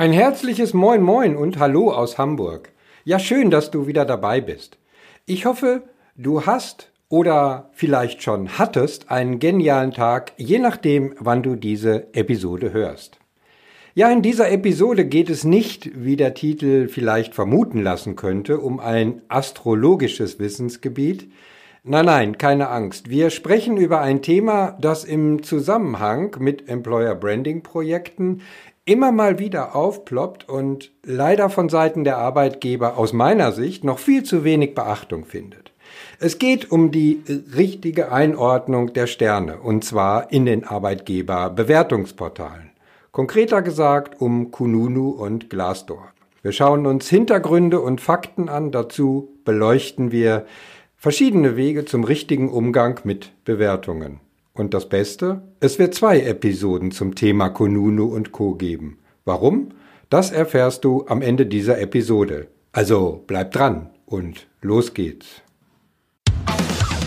Ein herzliches Moin Moin und Hallo aus Hamburg. Ja, schön, dass du wieder dabei bist. Ich hoffe, du hast oder vielleicht schon hattest einen genialen Tag, je nachdem, wann du diese Episode hörst. Ja, in dieser Episode geht es nicht, wie der Titel vielleicht vermuten lassen könnte, um ein astrologisches Wissensgebiet. Nein, nein, keine Angst. Wir sprechen über ein Thema, das im Zusammenhang mit Employer Branding Projekten immer mal wieder aufploppt und leider von Seiten der Arbeitgeber aus meiner Sicht noch viel zu wenig Beachtung findet. Es geht um die richtige Einordnung der Sterne, und zwar in den Arbeitgeberbewertungsportalen. Konkreter gesagt um Kununu und Glassdoor. Wir schauen uns Hintergründe und Fakten an, dazu beleuchten wir verschiedene Wege zum richtigen Umgang mit Bewertungen. Und das Beste, es wird zwei Episoden zum Thema Konunu und Co geben. Warum? Das erfährst du am Ende dieser Episode. Also bleib dran und los geht's.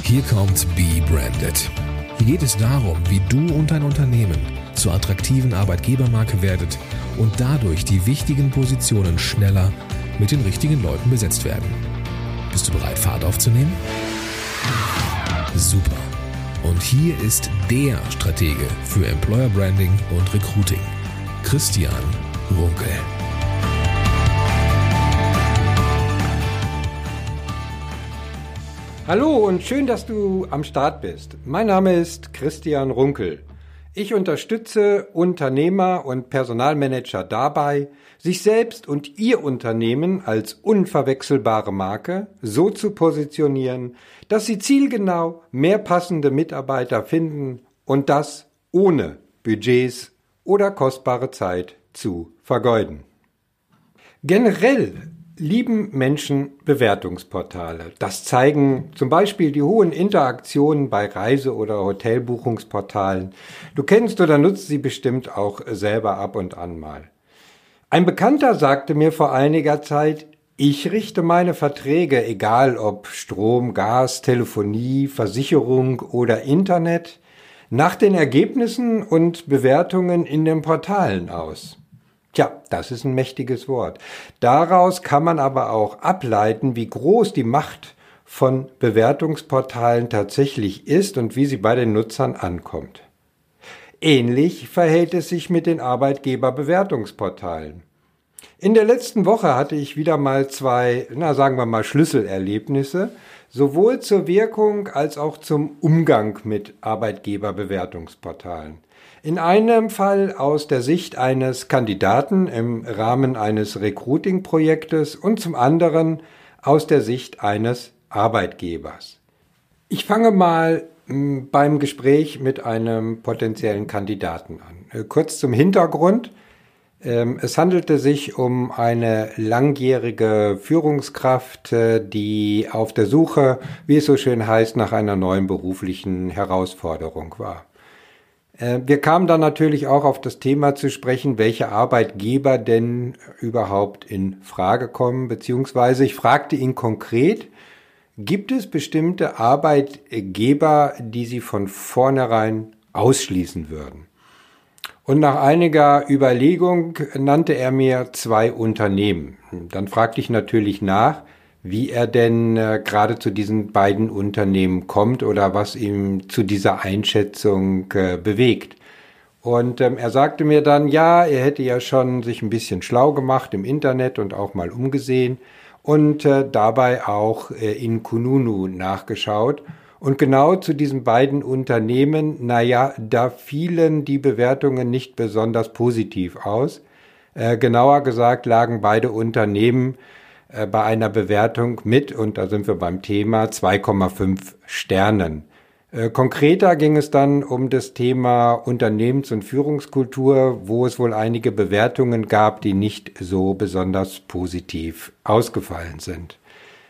Hier kommt Be Branded. Hier geht es darum, wie du und dein Unternehmen zur attraktiven Arbeitgebermarke werdet und dadurch die wichtigen Positionen schneller mit den richtigen Leuten besetzt werden. Bist du bereit, Fahrt aufzunehmen? Super. Und hier ist der Stratege für Employer Branding und Recruiting, Christian Runkel. Hallo und schön, dass du am Start bist. Mein Name ist Christian Runkel. Ich unterstütze Unternehmer und Personalmanager dabei, sich selbst und ihr Unternehmen als unverwechselbare Marke so zu positionieren, dass sie zielgenau mehr passende Mitarbeiter finden und das ohne Budgets oder kostbare Zeit zu vergeuden. Generell lieben Menschen Bewertungsportale. Das zeigen zum Beispiel die hohen Interaktionen bei Reise- oder Hotelbuchungsportalen. Du kennst oder nutzt sie bestimmt auch selber ab und an mal. Ein Bekannter sagte mir vor einiger Zeit, ich richte meine Verträge, egal ob Strom, Gas, Telefonie, Versicherung oder Internet, nach den Ergebnissen und Bewertungen in den Portalen aus. Tja, das ist ein mächtiges Wort. Daraus kann man aber auch ableiten, wie groß die Macht von Bewertungsportalen tatsächlich ist und wie sie bei den Nutzern ankommt. Ähnlich verhält es sich mit den Arbeitgeberbewertungsportalen. In der letzten Woche hatte ich wieder mal zwei, na sagen wir mal Schlüsselerlebnisse, sowohl zur Wirkung als auch zum Umgang mit Arbeitgeberbewertungsportalen. In einem Fall aus der Sicht eines Kandidaten im Rahmen eines Recruiting-Projektes und zum anderen aus der Sicht eines Arbeitgebers. Ich fange mal hm, beim Gespräch mit einem potenziellen Kandidaten an. Äh, kurz zum Hintergrund. Ähm, es handelte sich um eine langjährige Führungskraft, äh, die auf der Suche, wie es so schön heißt, nach einer neuen beruflichen Herausforderung war. Äh, wir kamen dann natürlich auch auf das Thema zu sprechen, welche Arbeitgeber denn überhaupt in Frage kommen, beziehungsweise ich fragte ihn konkret, gibt es bestimmte Arbeitgeber, die Sie von vornherein ausschließen würden? Und nach einiger Überlegung nannte er mir zwei Unternehmen. Dann fragte ich natürlich nach, wie er denn äh, gerade zu diesen beiden Unternehmen kommt oder was ihm zu dieser Einschätzung äh, bewegt. Und ähm, er sagte mir dann, ja, er hätte ja schon sich ein bisschen schlau gemacht im Internet und auch mal umgesehen und äh, dabei auch äh, in Kununu nachgeschaut. Und genau zu diesen beiden Unternehmen, naja, da fielen die Bewertungen nicht besonders positiv aus. Äh, genauer gesagt lagen beide Unternehmen äh, bei einer Bewertung mit, und da sind wir beim Thema, 2,5 Sternen. Äh, konkreter ging es dann um das Thema Unternehmens- und Führungskultur, wo es wohl einige Bewertungen gab, die nicht so besonders positiv ausgefallen sind.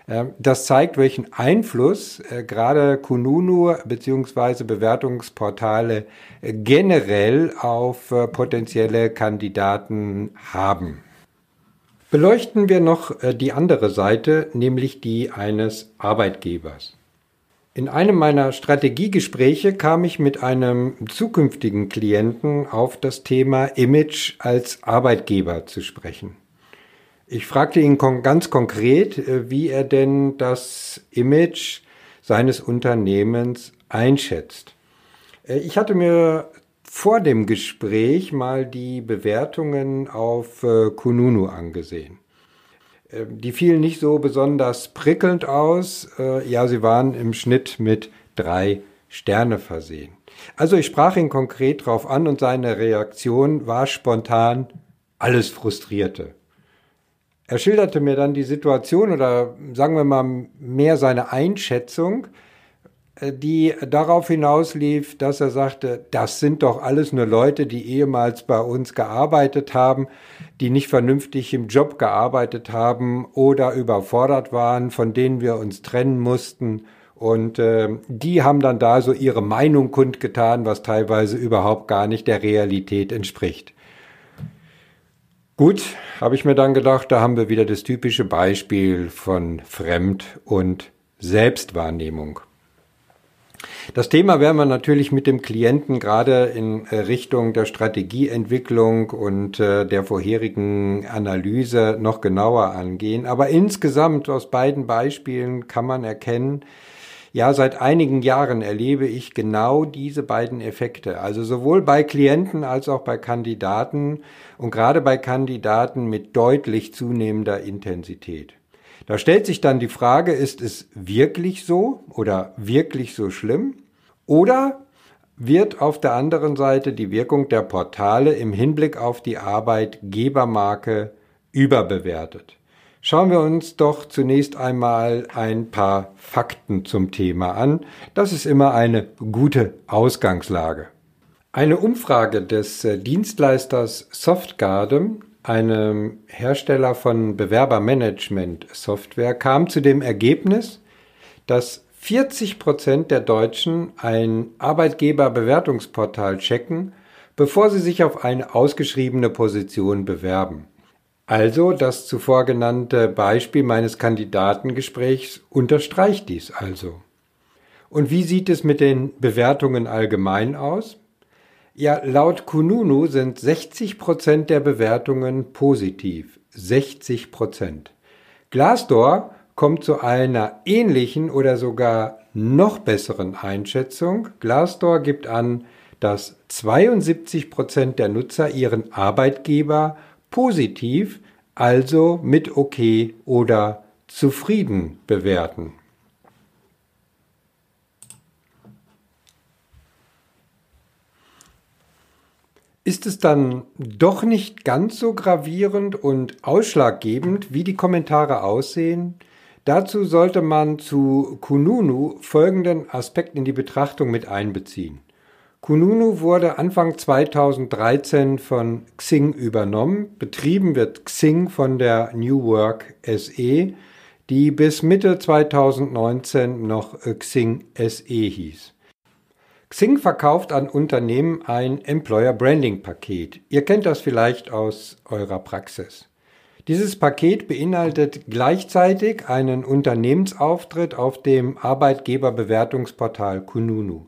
Äh, das zeigt, welchen Einfluss gerade Kununu bzw. Bewertungsportale generell auf potenzielle Kandidaten haben. Beleuchten wir noch äh, die andere Seite, nämlich die eines Arbeitgebers. In einem meiner Strategiegespräche kam ich mit einem zukünftigen Klienten auf das Thema Image als Arbeitgeber zu sprechen. Ich fragte ihn ganz konkret, äh, wie er denn das Image seines Unternehmens einschätzt. Äh, ich hatte mir vor dem Gespräch mal die Bewertungen auf äh, Kununu angesehen. Die fielen nicht so besonders prickelnd aus. Ja, sie waren im Schnitt mit drei Sterne versehen. Also ich sprach ihn konkret drauf an und seine Reaktion war spontan alles frustrierte. Er schilderte mir dann die Situation oder sagen wir mal mehr seine Einschätzung, äh, die darauf hinauslief, dass er sagte, das sind doch alles nur Leute, die ehemals bei uns gearbeitet haben, die nicht vernünftig im Job gearbeitet haben oder überfordert waren, von denen wir uns trennen mussten. Und äh, die haben dann da so ihre Meinung kundgetan, was teilweise überhaupt gar nicht der Realität entspricht. Gut, habe ich mir dann gedacht, da haben wir wieder das typische Beispiel von Fremd- und Selbstwahrnehmung. Das Thema werden wir natürlich mit dem Klienten gerade in äh, Richtung der Strategieentwicklung und äh, der vorherigen Analyse noch genauer angehen. Aber insgesamt aus beiden Beispielen kann man erkennen, ja, seit einigen Jahren erlebe ich genau diese beiden Effekte. Also sowohl bei Klienten als auch bei Kandidaten und gerade bei Kandidaten mit deutlich zunehmender Intensität. Da stellt sich dann die Frage, ist es wirklich so oder wirklich so schlimm? Oder wird auf der anderen Seite die Wirkung der Portale im Hinblick auf die Arbeitgebermarke überbewertet? Schauen wir uns doch zunächst einmal ein paar Fakten zum Thema an. Das ist immer eine gute Ausgangslage. Eine Umfrage des äh, Dienstleisters Softgarden, einem Hersteller von Bewerbermanagement-Software, kam zu dem Ergebnis, dass 40 Prozent der Deutschen ein Arbeitgeberbewertungsportal checken, bevor sie sich auf eine ausgeschriebene Position bewerben. Also das zuvor genannte Beispiel meines Kandidatengesprächs unterstreicht dies also. Und wie sieht es mit den Bewertungen allgemein aus? Ja, laut Kununu sind 60 Prozent der Bewertungen positiv. 60 Prozent. Glassdoor kommt zu einer ähnlichen oder sogar noch besseren Einschätzung. Glassdoor gibt an, dass 72 Prozent der Nutzer ihren Arbeitgeber positiv, also mit okay oder zufrieden bewerten. Ist es dann doch nicht ganz so gravierend und ausschlaggebend, wie die Kommentare aussehen? Dazu sollte man zu Kununu folgenden Aspekt in die Betrachtung mit einbeziehen. Kununu wurde Anfang 2013 von Xing übernommen. Betrieben wird Xing von der New Work SE, die bis Mitte 2019 noch Xing SE hieß. Xing verkauft an Unternehmen ein Employer Branding Paket. Ihr kennt das vielleicht aus eurer Praxis. Dieses Paket beinhaltet gleichzeitig einen Unternehmensauftritt auf dem Arbeitgeberbewertungsportal Kununu.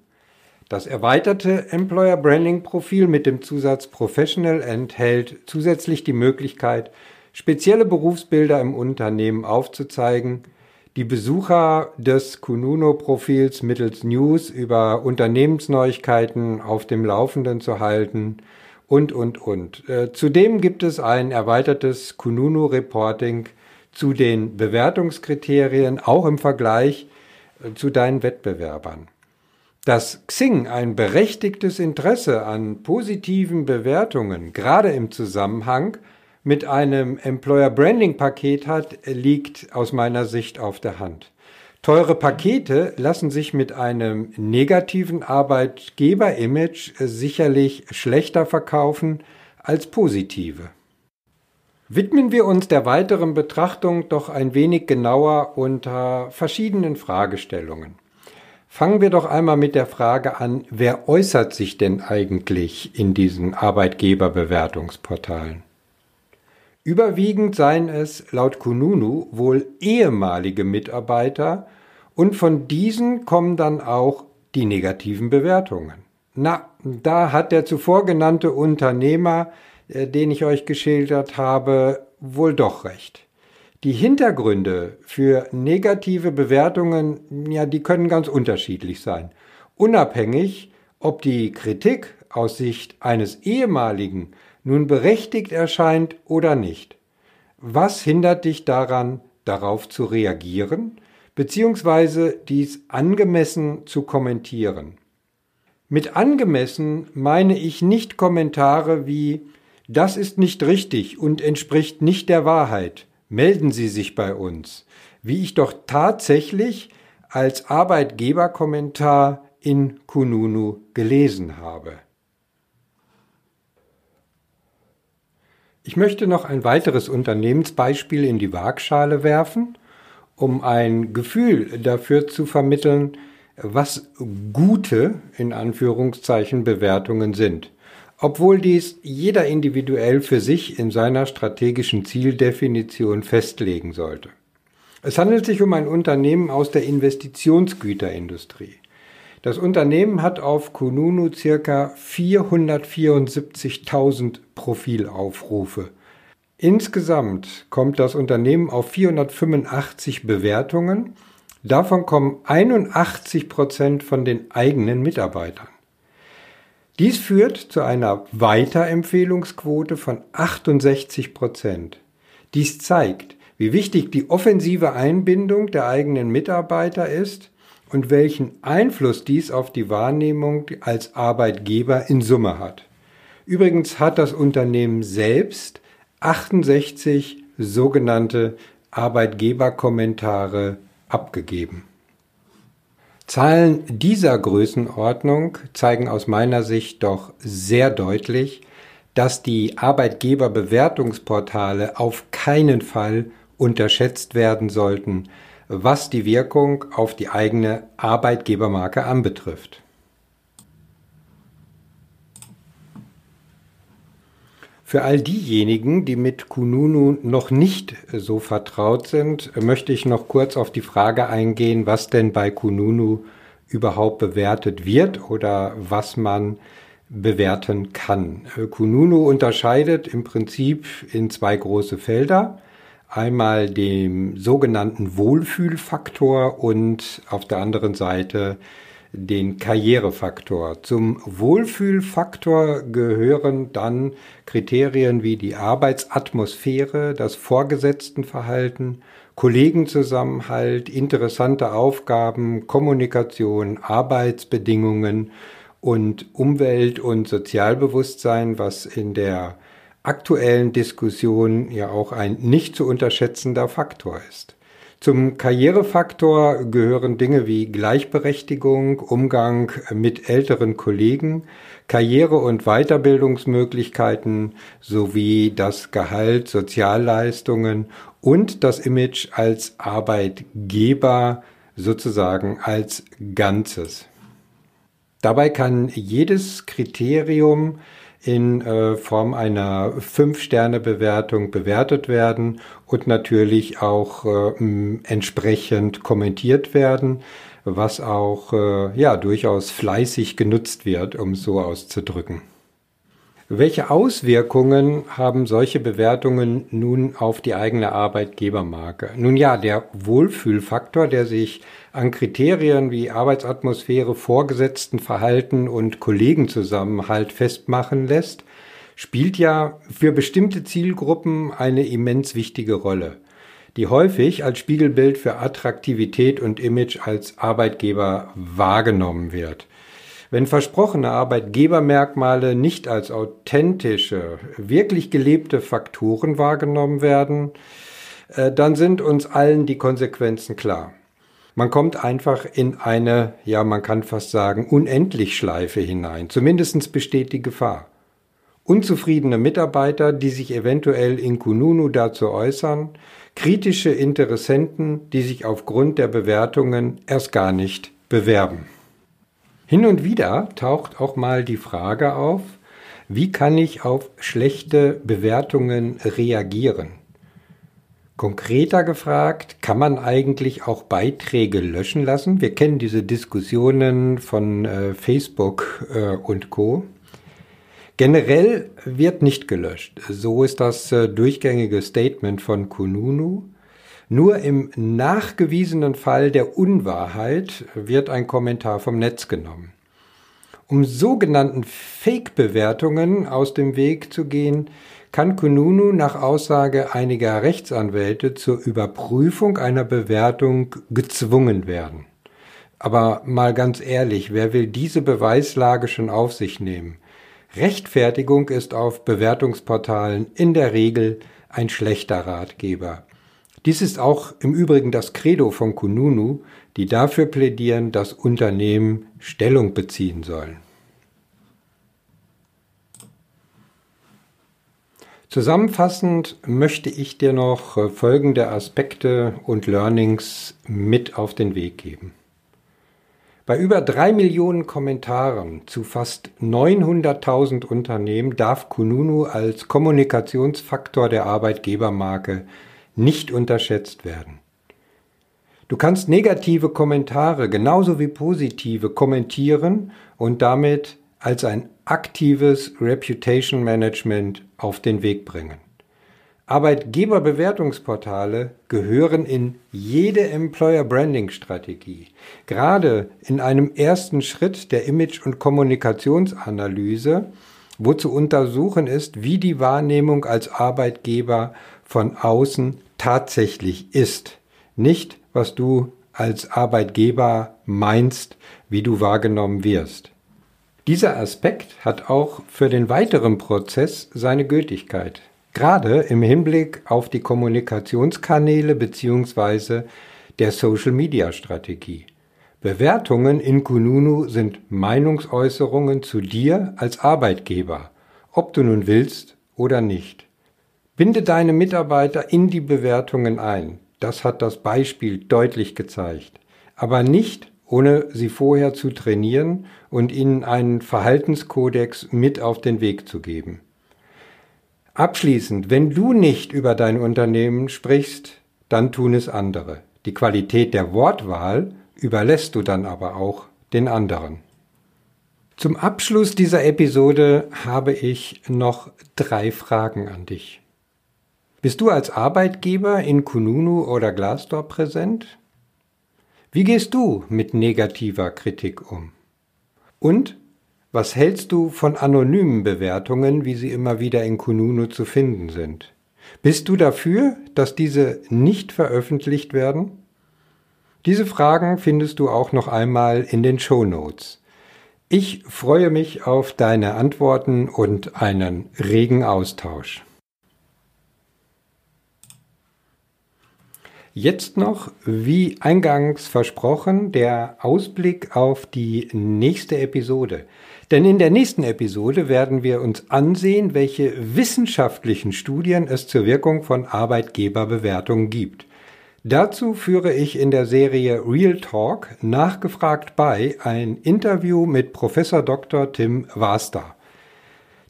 Das erweiterte Employer Branding Profil mit dem Zusatz Professional enthält zusätzlich die Möglichkeit, spezielle Berufsbilder im Unternehmen aufzuzeigen, die Besucher des Kununo-Profils mittels News über Unternehmensneuigkeiten auf dem Laufenden zu halten und, und, und. Äh, zudem gibt es ein erweitertes Kununu-Reporting zu den Bewertungskriterien, auch im Vergleich äh, zu deinen Wettbewerbern. Dass Xing ein berechtigtes Interesse an positiven Bewertungen, gerade im Zusammenhang mit einem Employer Branding Paket hat, liegt aus meiner Sicht auf der Hand. Teure Pakete lassen sich mit einem negativen Arbeitgeber-Image sicherlich schlechter verkaufen als positive. Widmen wir uns der weiteren Betrachtung doch ein wenig genauer unter verschiedenen Fragestellungen. Fangen wir doch einmal mit der Frage an, wer äußert sich denn eigentlich in diesen Arbeitgeberbewertungsportalen? Überwiegend seien es laut Kununu wohl ehemalige Mitarbeiter Und von diesen kommen dann auch die negativen Bewertungen. Na, da hat der zuvor genannte Unternehmer, äh, den ich euch geschildert habe, wohl doch recht. Die Hintergründe für negative Bewertungen, ja, die können ganz unterschiedlich sein. Unabhängig, ob die Kritik aus Sicht eines ehemaligen nun berechtigt erscheint oder nicht. Was hindert dich daran, darauf zu reagieren, beziehungsweise dies angemessen zu kommentieren? Mit angemessen meine ich nicht Kommentare wie das ist nicht richtig und entspricht nicht der Wahrheit. Melden Sie sich bei uns, wie ich doch tatsächlich als Arbeitgeberkommentar in Kununu gelesen habe. Ich möchte noch ein weiteres Unternehmensbeispiel in die Waagschale werfen, um ein Gefühl dafür zu vermitteln, was gute, in Anführungszeichen, Bewertungen sind. Obwohl dies jeder individuell für sich in seiner strategischen Zieldefinition festlegen sollte. Es handelt sich um ein Unternehmen aus der Investitionsgüterindustrie. Das Unternehmen hat auf Kununu circa 474.000 Profilaufrufe. Insgesamt kommt das Unternehmen auf 485 Bewertungen. Davon kommen 81 Prozent von den eigenen Mitarbeitern. Dies führt zu einer Weiterempfehlungsquote von 68 Prozent. Dies zeigt, wie wichtig die offensive Einbindung der eigenen Mitarbeiter ist und welchen Einfluss dies auf die Wahrnehmung als Arbeitgeber in Summe hat. Übrigens hat das Unternehmen selbst 68 sogenannte Arbeitgeberkommentare abgegeben. Zahlen dieser Größenordnung zeigen aus meiner Sicht doch sehr deutlich, dass die Arbeitgeberbewertungsportale auf keinen Fall unterschätzt werden sollten, was die Wirkung auf die eigene Arbeitgebermarke anbetrifft. Für all diejenigen, die mit Kununu noch nicht so vertraut sind, möchte ich noch kurz auf die Frage eingehen, was denn bei Kununu überhaupt bewertet wird oder was man bewerten kann. Kununu unterscheidet im Prinzip in zwei große Felder einmal dem sogenannten Wohlfühlfaktor und auf der anderen Seite den Karrierefaktor. Zum Wohlfühlfaktor gehören dann Kriterien wie die Arbeitsatmosphäre, das Vorgesetztenverhalten, Kollegenzusammenhalt, interessante Aufgaben, Kommunikation, Arbeitsbedingungen und Umwelt- und Sozialbewusstsein, was in der aktuellen Diskussion ja auch ein nicht zu unterschätzender Faktor ist. Zum Karrierefaktor gehören Dinge wie Gleichberechtigung, Umgang mit älteren Kollegen, Karriere- und Weiterbildungsmöglichkeiten sowie das Gehalt, Sozialleistungen und das Image als Arbeitgeber sozusagen als Ganzes. Dabei kann jedes Kriterium in äh, Form einer Fünf-Sterne-Bewertung bewertet werden und natürlich auch äh, entsprechend kommentiert werden, was auch äh, ja durchaus fleißig genutzt wird, um so auszudrücken. Welche Auswirkungen haben solche Bewertungen nun auf die eigene Arbeitgebermarke? Nun ja, der Wohlfühlfaktor, der sich an Kriterien wie Arbeitsatmosphäre, Vorgesetztenverhalten und Kollegenzusammenhalt festmachen lässt, spielt ja für bestimmte Zielgruppen eine immens wichtige Rolle, die häufig als Spiegelbild für Attraktivität und Image als Arbeitgeber wahrgenommen wird. Wenn versprochene Arbeitgebermerkmale nicht als authentische, wirklich gelebte Faktoren wahrgenommen werden, äh, dann sind uns allen die Konsequenzen klar. Man kommt einfach in eine, ja, man kann fast sagen, Unendlichschleife hinein. Zumindest besteht die Gefahr. Unzufriedene Mitarbeiter, die sich eventuell in Kununu dazu äußern, kritische Interessenten, die sich aufgrund der Bewertungen erst gar nicht bewerben. Hin und wieder taucht auch mal die Frage auf, wie kann ich auf schlechte Bewertungen reagieren? Konkreter gefragt, kann man eigentlich auch Beiträge löschen lassen? Wir kennen diese Diskussionen von äh, Facebook äh, und Co. Generell wird nicht gelöscht. So ist das äh, durchgängige Statement von Kununu. Nur im nachgewiesenen Fall der Unwahrheit wird ein Kommentar vom Netz genommen. Um sogenannten Fake-Bewertungen aus dem Weg zu gehen, kann Kununu nach Aussage einiger Rechtsanwälte zur Überprüfung einer Bewertung gezwungen werden. Aber mal ganz ehrlich, wer will diese Beweislage schon auf sich nehmen? Rechtfertigung ist auf Bewertungsportalen in der Regel ein schlechter Ratgeber. Dies ist auch im Übrigen das Credo von Kununu, die dafür plädieren, dass Unternehmen Stellung beziehen sollen. Zusammenfassend möchte ich dir noch folgende Aspekte und Learnings mit auf den Weg geben. Bei über drei Millionen Kommentaren zu fast 900.000 Unternehmen darf Kununu als Kommunikationsfaktor der Arbeitgebermarke nicht unterschätzt werden. Du kannst negative Kommentare genauso wie positive kommentieren und damit als ein aktives Reputation Management auf den Weg bringen. Arbeitgeberbewertungsportale gehören in jede Employer Branding Strategie. Gerade in einem ersten Schritt der Image- und Kommunikationsanalyse, wo zu untersuchen ist, wie die Wahrnehmung als Arbeitgeber von außen tatsächlich ist. Nicht, was du als Arbeitgeber meinst, wie du wahrgenommen wirst. Dieser Aspekt hat auch für den weiteren Prozess seine Gültigkeit gerade im Hinblick auf die Kommunikationskanäle bzw. der Social-Media-Strategie. Bewertungen in Kununu sind Meinungsäußerungen zu dir als Arbeitgeber, ob du nun willst oder nicht. Binde deine Mitarbeiter in die Bewertungen ein. Das hat das Beispiel deutlich gezeigt. Aber nicht, ohne sie vorher zu trainieren und ihnen einen Verhaltenskodex mit auf den Weg zu geben. Abschließend, wenn du nicht über dein Unternehmen sprichst, dann tun es andere. Die Qualität der Wortwahl überlässt du dann aber auch den anderen. Zum Abschluss dieser Episode habe ich noch drei Fragen an dich. Bist du als Arbeitgeber in Kununu oder Glassdoor präsent? Wie gehst du mit negativer Kritik um? Und was hältst du von anonymen Bewertungen, wie sie immer wieder in Kununu zu finden sind? Bist du dafür, dass diese nicht veröffentlicht werden? Diese Fragen findest du auch noch einmal in den Show Notes. Ich freue mich auf deine Antworten und einen regen Austausch. Jetzt noch, wie eingangs versprochen, der Ausblick auf die nächste Episode. Denn in der nächsten Episode werden wir uns ansehen, welche wissenschaftlichen Studien es zur Wirkung von Arbeitgeberbewertungen gibt. Dazu führe ich in der Serie Real Talk nachgefragt bei ein Interview mit Professor Dr. Tim Waster.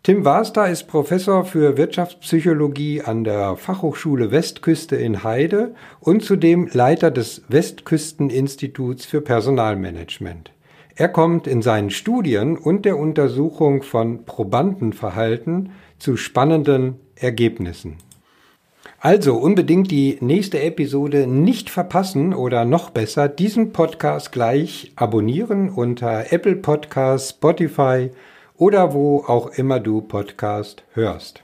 Tim Waster ist Professor für Wirtschaftspsychologie an der Fachhochschule Westküste in Heide und zudem Leiter des Westküsteninstituts für Personalmanagement. Er kommt in seinen Studien und der Untersuchung von Probandenverhalten zu spannenden Ergebnissen. Also unbedingt die nächste Episode nicht verpassen oder noch besser diesen Podcast gleich abonnieren unter Apple Podcasts, Spotify oder wo auch immer du Podcast hörst.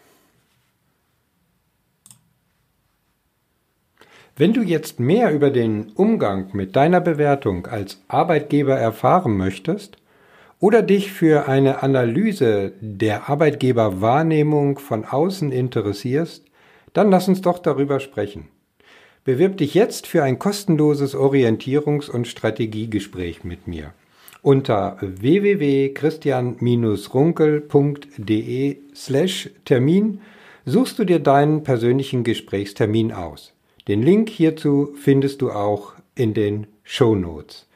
Wenn du jetzt mehr über den Umgang mit deiner Bewertung als Arbeitgeber erfahren möchtest oder dich für eine Analyse der Arbeitgeberwahrnehmung von außen interessierst, dann lass uns doch darüber sprechen. Bewirb dich jetzt für ein kostenloses Orientierungs- und Strategiegespräch mit mir. Unter www.christian-runkel.de slash Termin suchst du dir deinen persönlichen Gesprächstermin aus. Den Link hierzu findest du auch in den Show Notes.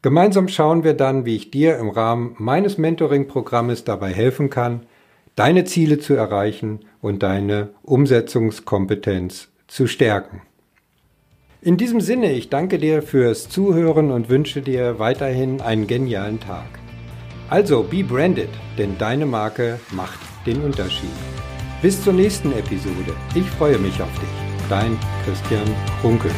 Gemeinsam schauen wir dann, wie ich dir im Rahmen meines Mentoring-Programmes dabei helfen kann, deine Ziele zu erreichen und deine Umsetzungskompetenz zu stärken. In diesem Sinne, ich danke dir fürs Zuhören und wünsche dir weiterhin einen genialen Tag. Also, be branded, denn deine Marke macht den Unterschied. Bis zur nächsten Episode. Ich freue mich auf dich. Dein Christian Runkel.